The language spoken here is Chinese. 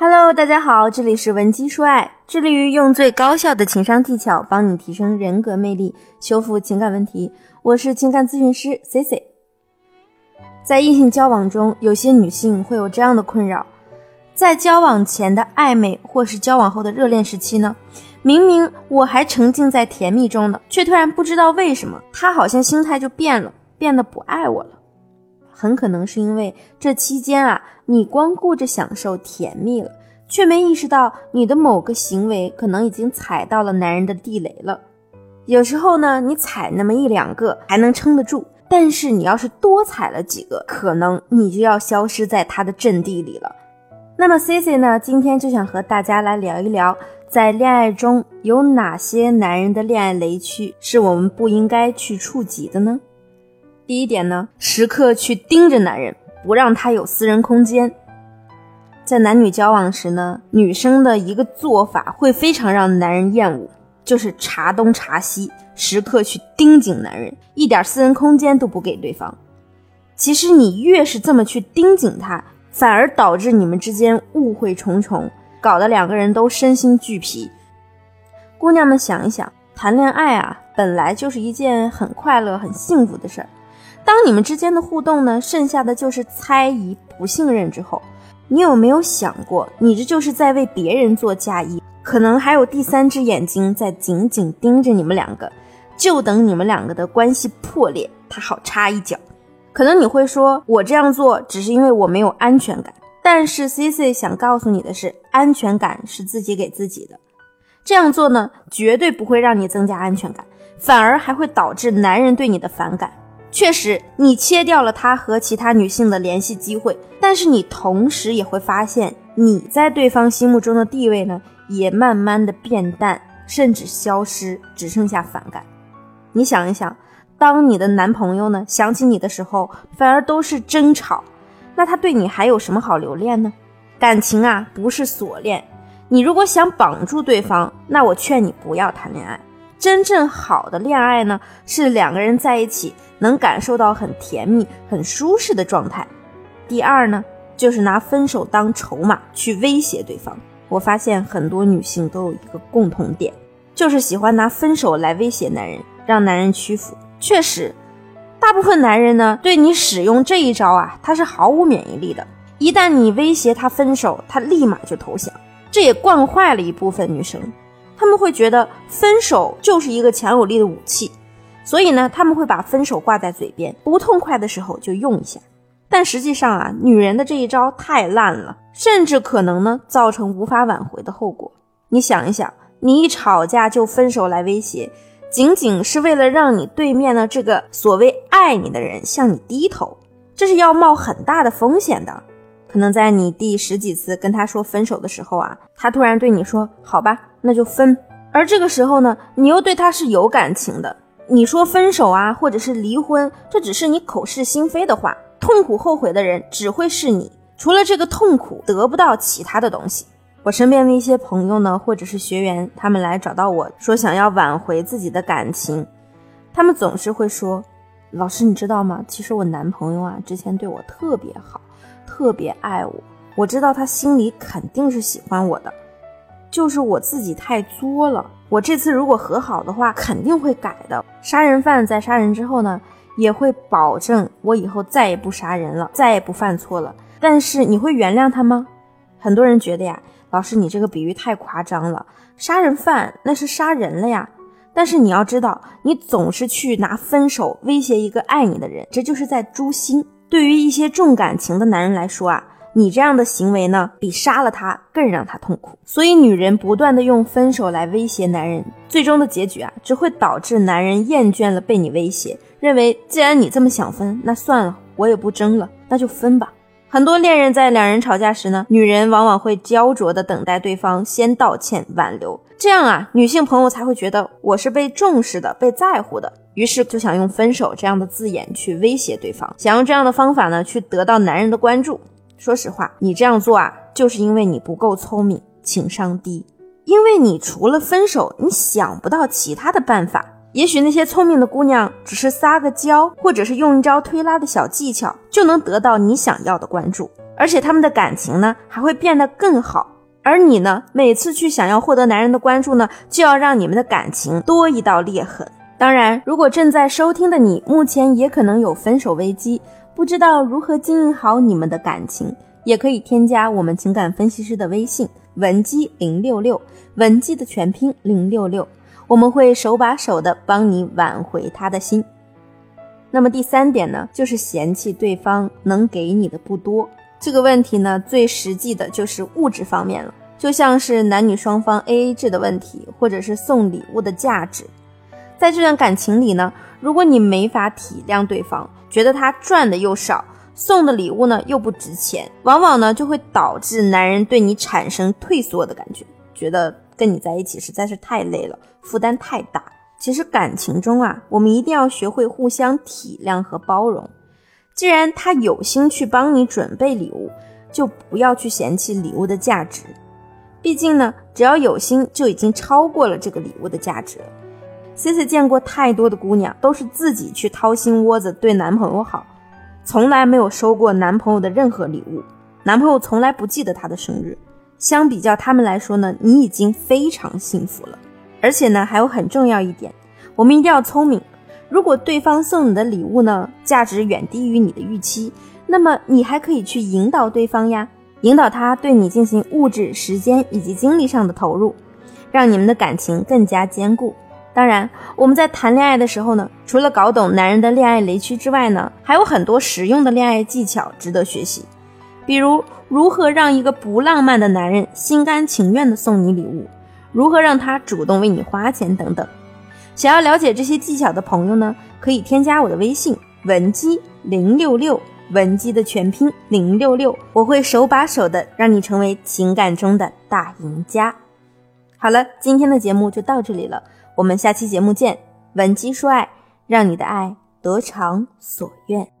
Hello，大家好，这里是文姬说爱，致力于用最高效的情商技巧帮你提升人格魅力，修复情感问题。我是情感咨询师 C C。在异性交往中，有些女性会有这样的困扰：在交往前的暧昧或是交往后的热恋时期呢，明明我还沉浸在甜蜜中呢，却突然不知道为什么他好像心态就变了，变得不爱我了。很可能是因为这期间啊，你光顾着享受甜蜜了，却没意识到你的某个行为可能已经踩到了男人的地雷了。有时候呢，你踩那么一两个还能撑得住，但是你要是多踩了几个，可能你就要消失在他的阵地里了。那么 C C 呢，今天就想和大家来聊一聊，在恋爱中有哪些男人的恋爱雷区是我们不应该去触及的呢？第一点呢，时刻去盯着男人，不让他有私人空间。在男女交往时呢，女生的一个做法会非常让男人厌恶，就是查东查西，时刻去盯紧男人，一点私人空间都不给对方。其实你越是这么去盯紧他，反而导致你们之间误会重重，搞得两个人都身心俱疲。姑娘们想一想，谈恋爱啊，本来就是一件很快乐、很幸福的事儿。当你们之间的互动呢，剩下的就是猜疑、不信任之后，你有没有想过，你这就是在为别人做嫁衣？可能还有第三只眼睛在紧紧盯着你们两个，就等你们两个的关系破裂，他好插一脚。可能你会说，我这样做只是因为我没有安全感。但是 C C 想告诉你的是，安全感是自己给自己的。这样做呢，绝对不会让你增加安全感，反而还会导致男人对你的反感。确实，你切掉了他和其他女性的联系机会，但是你同时也会发现，你在对方心目中的地位呢，也慢慢的变淡，甚至消失，只剩下反感。你想一想，当你的男朋友呢想起你的时候，反而都是争吵，那他对你还有什么好留恋呢？感情啊，不是锁链，你如果想绑住对方，那我劝你不要谈恋爱。真正好的恋爱呢，是两个人在一起能感受到很甜蜜、很舒适的状态。第二呢，就是拿分手当筹码去威胁对方。我发现很多女性都有一个共同点，就是喜欢拿分手来威胁男人，让男人屈服。确实，大部分男人呢，对你使用这一招啊，他是毫无免疫力的。一旦你威胁他分手，他立马就投降。这也惯坏了一部分女生。他们会觉得分手就是一个强有力的武器，所以呢，他们会把分手挂在嘴边，不痛快的时候就用一下。但实际上啊，女人的这一招太烂了，甚至可能呢造成无法挽回的后果。你想一想，你一吵架就分手来威胁，仅仅是为了让你对面的这个所谓爱你的人向你低头，这是要冒很大的风险的。可能在你第十几次跟他说分手的时候啊，他突然对你说：“好吧，那就分。”而这个时候呢，你又对他是有感情的。你说分手啊，或者是离婚，这只是你口是心非的话。痛苦后悔的人只会是你，除了这个痛苦，得不到其他的东西。我身边的一些朋友呢，或者是学员，他们来找到我说想要挽回自己的感情，他们总是会说：“老师，你知道吗？其实我男朋友啊，之前对我特别好。”特别爱我，我知道他心里肯定是喜欢我的，就是我自己太作了。我这次如果和好的话，肯定会改的。杀人犯在杀人之后呢，也会保证我以后再也不杀人了，再也不犯错了。但是你会原谅他吗？很多人觉得呀，老师你这个比喻太夸张了，杀人犯那是杀人了呀。但是你要知道，你总是去拿分手威胁一个爱你的人，这就是在诛心。对于一些重感情的男人来说啊，你这样的行为呢，比杀了他更让他痛苦。所以，女人不断的用分手来威胁男人，最终的结局啊，只会导致男人厌倦了被你威胁，认为既然你这么想分，那算了，我也不争了，那就分吧。很多恋人在两人吵架时呢，女人往往会焦灼的等待对方先道歉挽留，这样啊，女性朋友才会觉得我是被重视的，被在乎的。于是就想用分手这样的字眼去威胁对方，想用这样的方法呢去得到男人的关注。说实话，你这样做啊，就是因为你不够聪明，情商低。因为你除了分手，你想不到其他的办法。也许那些聪明的姑娘只是撒个娇，或者是用一招推拉的小技巧，就能得到你想要的关注。而且他们的感情呢还会变得更好。而你呢，每次去想要获得男人的关注呢，就要让你们的感情多一道裂痕。当然，如果正在收听的你目前也可能有分手危机，不知道如何经营好你们的感情，也可以添加我们情感分析师的微信文姬零六六，文姬的全拼零六六，我们会手把手的帮你挽回他的心。那么第三点呢，就是嫌弃对方能给你的不多。这个问题呢，最实际的就是物质方面了，就像是男女双方 AA 制的问题，或者是送礼物的价值。在这段感情里呢，如果你没法体谅对方，觉得他赚的又少，送的礼物呢又不值钱，往往呢就会导致男人对你产生退缩的感觉，觉得跟你在一起实在是太累了，负担太大。其实感情中啊，我们一定要学会互相体谅和包容。既然他有心去帮你准备礼物，就不要去嫌弃礼物的价值。毕竟呢，只要有心，就已经超过了这个礼物的价值了。C C 见过太多的姑娘，都是自己去掏心窝子对男朋友好，从来没有收过男朋友的任何礼物，男朋友从来不记得她的生日。相比较他们来说呢，你已经非常幸福了。而且呢，还有很重要一点，我们一定要聪明。如果对方送你的礼物呢，价值远低于你的预期，那么你还可以去引导对方呀，引导他对你进行物质、时间以及精力上的投入，让你们的感情更加坚固。当然，我们在谈恋爱的时候呢，除了搞懂男人的恋爱雷区之外呢，还有很多实用的恋爱技巧值得学习。比如，如何让一个不浪漫的男人心甘情愿地送你礼物，如何让他主动为你花钱等等。想要了解这些技巧的朋友呢，可以添加我的微信文姬零六六，文姬的全拼零六六，我会手把手的让你成为情感中的大赢家。好了，今天的节目就到这里了。我们下期节目见，文姬说爱，让你的爱得偿所愿。